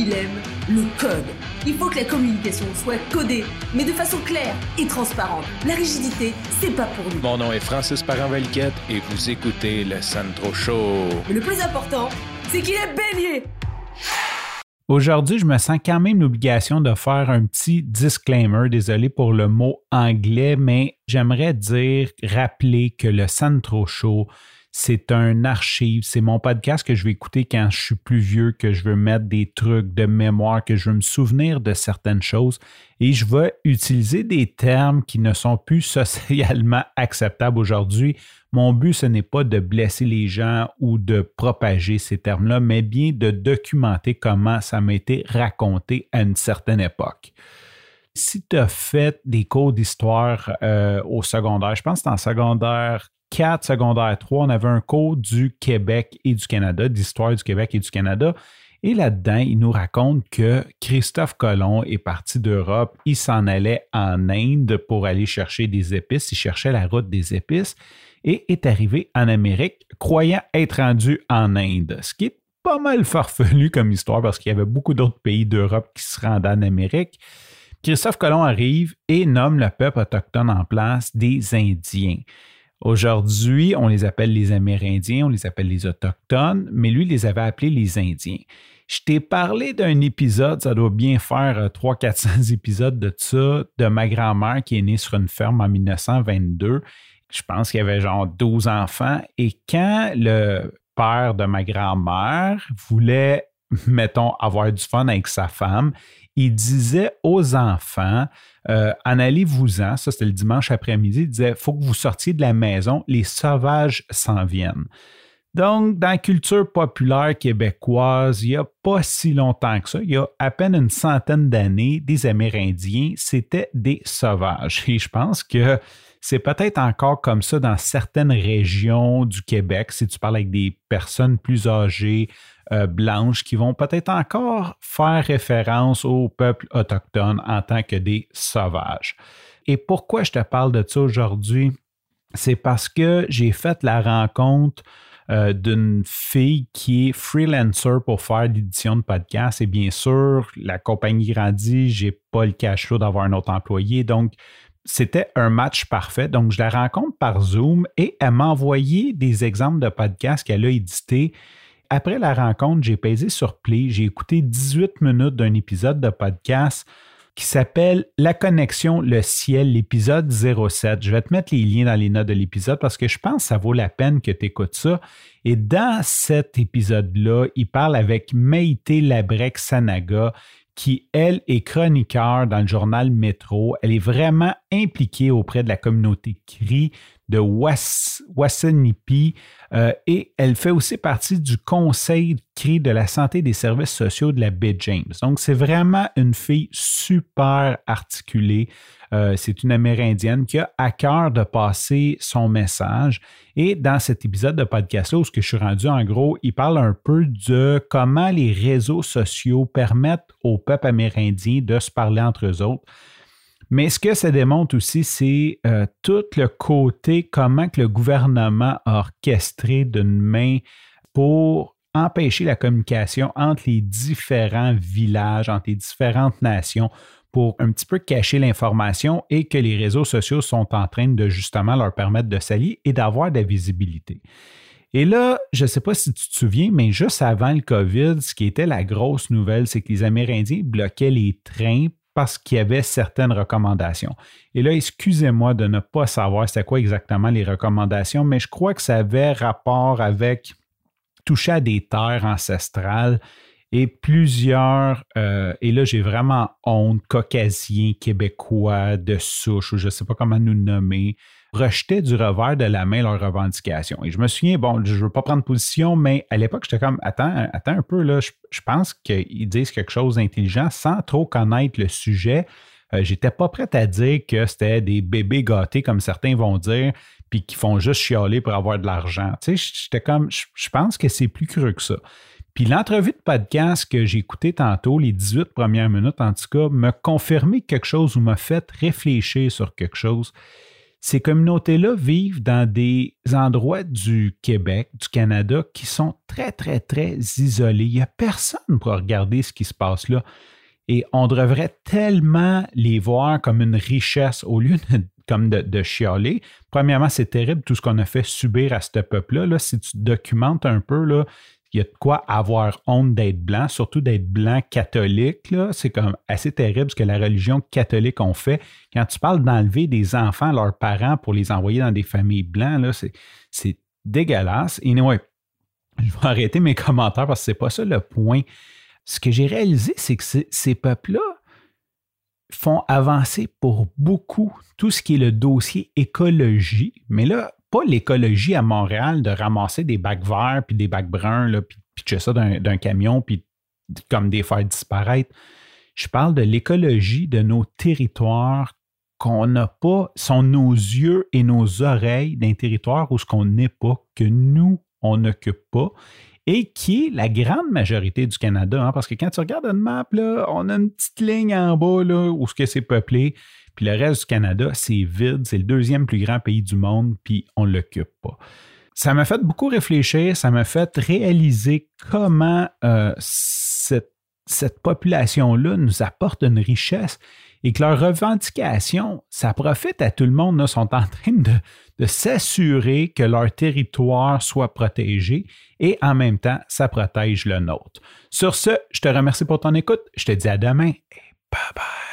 il aime le code. Il faut que la communication soit codée, mais de façon claire et transparente. La rigidité, c'est pas pour nous. Mon nom est Francis parent et vous écoutez le Sandro Show. Mais le plus important, c'est qu'il est bélier. Aujourd'hui, je me sens quand même l'obligation de faire un petit disclaimer. Désolé pour le mot anglais, mais j'aimerais dire, rappeler que le Sandro Show, c'est un archive, c'est mon podcast que je vais écouter quand je suis plus vieux, que je veux mettre des trucs de mémoire, que je veux me souvenir de certaines choses. Et je vais utiliser des termes qui ne sont plus socialement acceptables aujourd'hui. Mon but, ce n'est pas de blesser les gens ou de propager ces termes-là, mais bien de documenter comment ça m'a été raconté à une certaine époque. Si tu as fait des cours d'histoire euh, au secondaire, je pense que en secondaire 4, secondaire 3, on avait un cours du Québec et du Canada, d'histoire du Québec et du Canada. Et là-dedans, il nous raconte que Christophe Colomb est parti d'Europe, il s'en allait en Inde pour aller chercher des épices, il cherchait la route des épices et est arrivé en Amérique, croyant être rendu en Inde, ce qui est pas mal farfelu comme histoire parce qu'il y avait beaucoup d'autres pays d'Europe qui se rendaient en Amérique. Christophe Colomb arrive et nomme le peuple autochtone en place des Indiens. Aujourd'hui, on les appelle les Amérindiens, on les appelle les Autochtones, mais lui, les avait appelés les Indiens. Je t'ai parlé d'un épisode, ça doit bien faire 300-400 euh, épisodes de ça, de ma grand-mère qui est née sur une ferme en 1922. Je pense qu'il y avait genre 12 enfants. Et quand le père de ma grand-mère voulait, mettons, avoir du fun avec sa femme, il disait aux enfants, euh, en allez-vous-en, ça c'était le dimanche après-midi, il disait, faut que vous sortiez de la maison, les sauvages s'en viennent. Donc, dans la culture populaire québécoise, il n'y a pas si longtemps que ça, il y a à peine une centaine d'années, des Amérindiens, c'était des sauvages. Et je pense que c'est peut-être encore comme ça dans certaines régions du Québec, si tu parles avec des personnes plus âgées, euh, blanches, qui vont peut-être encore faire référence au peuple autochtone en tant que des sauvages. Et pourquoi je te parle de ça aujourd'hui? C'est parce que j'ai fait la rencontre euh, d'une fille qui est freelancer pour faire l'édition de podcast. Et bien sûr, la compagnie grandit, j'ai pas le cash d'avoir un autre employé. Donc, c'était un match parfait. Donc, je la rencontre par Zoom et elle m'a envoyé des exemples de podcasts qu'elle a édités. Après la rencontre, j'ai pesé sur Play, j'ai écouté 18 minutes d'un épisode de podcast qui s'appelle La connexion, le ciel, l'épisode 07. Je vais te mettre les liens dans les notes de l'épisode parce que je pense que ça vaut la peine que tu écoutes ça. Et dans cet épisode-là, il parle avec Maïté Labrec Sanaga, qui, elle, est chroniqueur dans le journal Métro. Elle est vraiment impliquée auprès de la communauté CRI de euh, et elle fait aussi partie du conseil CRI de la santé des services sociaux de la baie James. Donc, c'est vraiment une fille super articulée. Euh, c'est une Amérindienne qui a à cœur de passer son message. Et dans cet épisode de podcast-là, où que je suis rendu, en gros, il parle un peu de comment les réseaux sociaux permettent au peuple amérindien de se parler entre eux autres. Mais ce que ça démontre aussi, c'est euh, tout le côté, comment que le gouvernement a orchestré d'une main pour empêcher la communication entre les différents villages, entre les différentes nations, pour un petit peu cacher l'information et que les réseaux sociaux sont en train de justement leur permettre de s'allier et d'avoir de la visibilité. Et là, je ne sais pas si tu te souviens, mais juste avant le COVID, ce qui était la grosse nouvelle, c'est que les Amérindiens bloquaient les trains parce qu'il y avait certaines recommandations. Et là, excusez-moi de ne pas savoir c'est quoi exactement les recommandations, mais je crois que ça avait rapport avec toucher à des terres ancestrales et plusieurs, euh, et là j'ai vraiment honte, caucasiens, québécois, de souche, ou je ne sais pas comment nous nommer, rejetaient du revers de la main leurs revendications. Et je me souviens, bon, je ne veux pas prendre position, mais à l'époque, j'étais comme, attends, attends un peu, là, je, pense qu'ils disent quelque chose d'intelligent sans trop connaître le sujet. Euh, j'étais pas prêt à dire que c'était des bébés gâtés, comme certains vont dire, puis qui font juste chialer pour avoir de l'argent. Tu sais, j'étais comme, je pense que c'est plus creux que ça. Puis l'entrevue de podcast que j'ai écouté tantôt, les 18 premières minutes en tout cas, m'a confirmé quelque chose ou m'a fait réfléchir sur quelque chose. Ces communautés-là vivent dans des endroits du Québec, du Canada, qui sont très, très, très isolés. Il n'y a personne pour regarder ce qui se passe là. Et on devrait tellement les voir comme une richesse au lieu de, comme de, chialer. Premièrement, c'est terrible tout ce qu'on a fait subir à ce peuple-là. Là, si tu documentes un peu, il y a de quoi avoir honte d'être blanc, surtout d'être blanc catholique. C'est comme assez terrible ce que la religion catholique ont fait. Quand tu parles d'enlever des enfants à leurs parents pour les envoyer dans des familles blanches, c'est dégueulasse. Et anyway, je vais arrêter mes commentaires parce que c'est pas ça le point. Ce que j'ai réalisé, c'est que ces peuples-là font avancer pour beaucoup tout ce qui est le dossier écologie, mais là, pas l'écologie à Montréal de ramasser des bacs verts puis des bacs bruns, là, puis pitcher ça d'un camion, puis comme des faire disparaître. Je parle de l'écologie de nos territoires qu'on n'a pas, sont nos yeux et nos oreilles d'un territoire où ce qu'on n'est pas, que nous, on n'occupe pas, et qui est la grande majorité du Canada. Hein, parce que quand tu regardes une map, on a une petite ligne en bas là, où ce que c'est peuplé. Puis le reste du Canada, c'est vide. C'est le deuxième plus grand pays du monde, puis on ne l'occupe pas. Ça m'a fait beaucoup réfléchir, ça m'a fait réaliser comment euh, cette, population-là nous apporte une richesse et que leurs revendications, ça profite à tout le monde, là, sont en train de, de s'assurer que leur territoire soit protégé et en même temps, ça protège le nôtre. Sur ce, je te remercie pour ton écoute. Je te dis à demain et bye bye.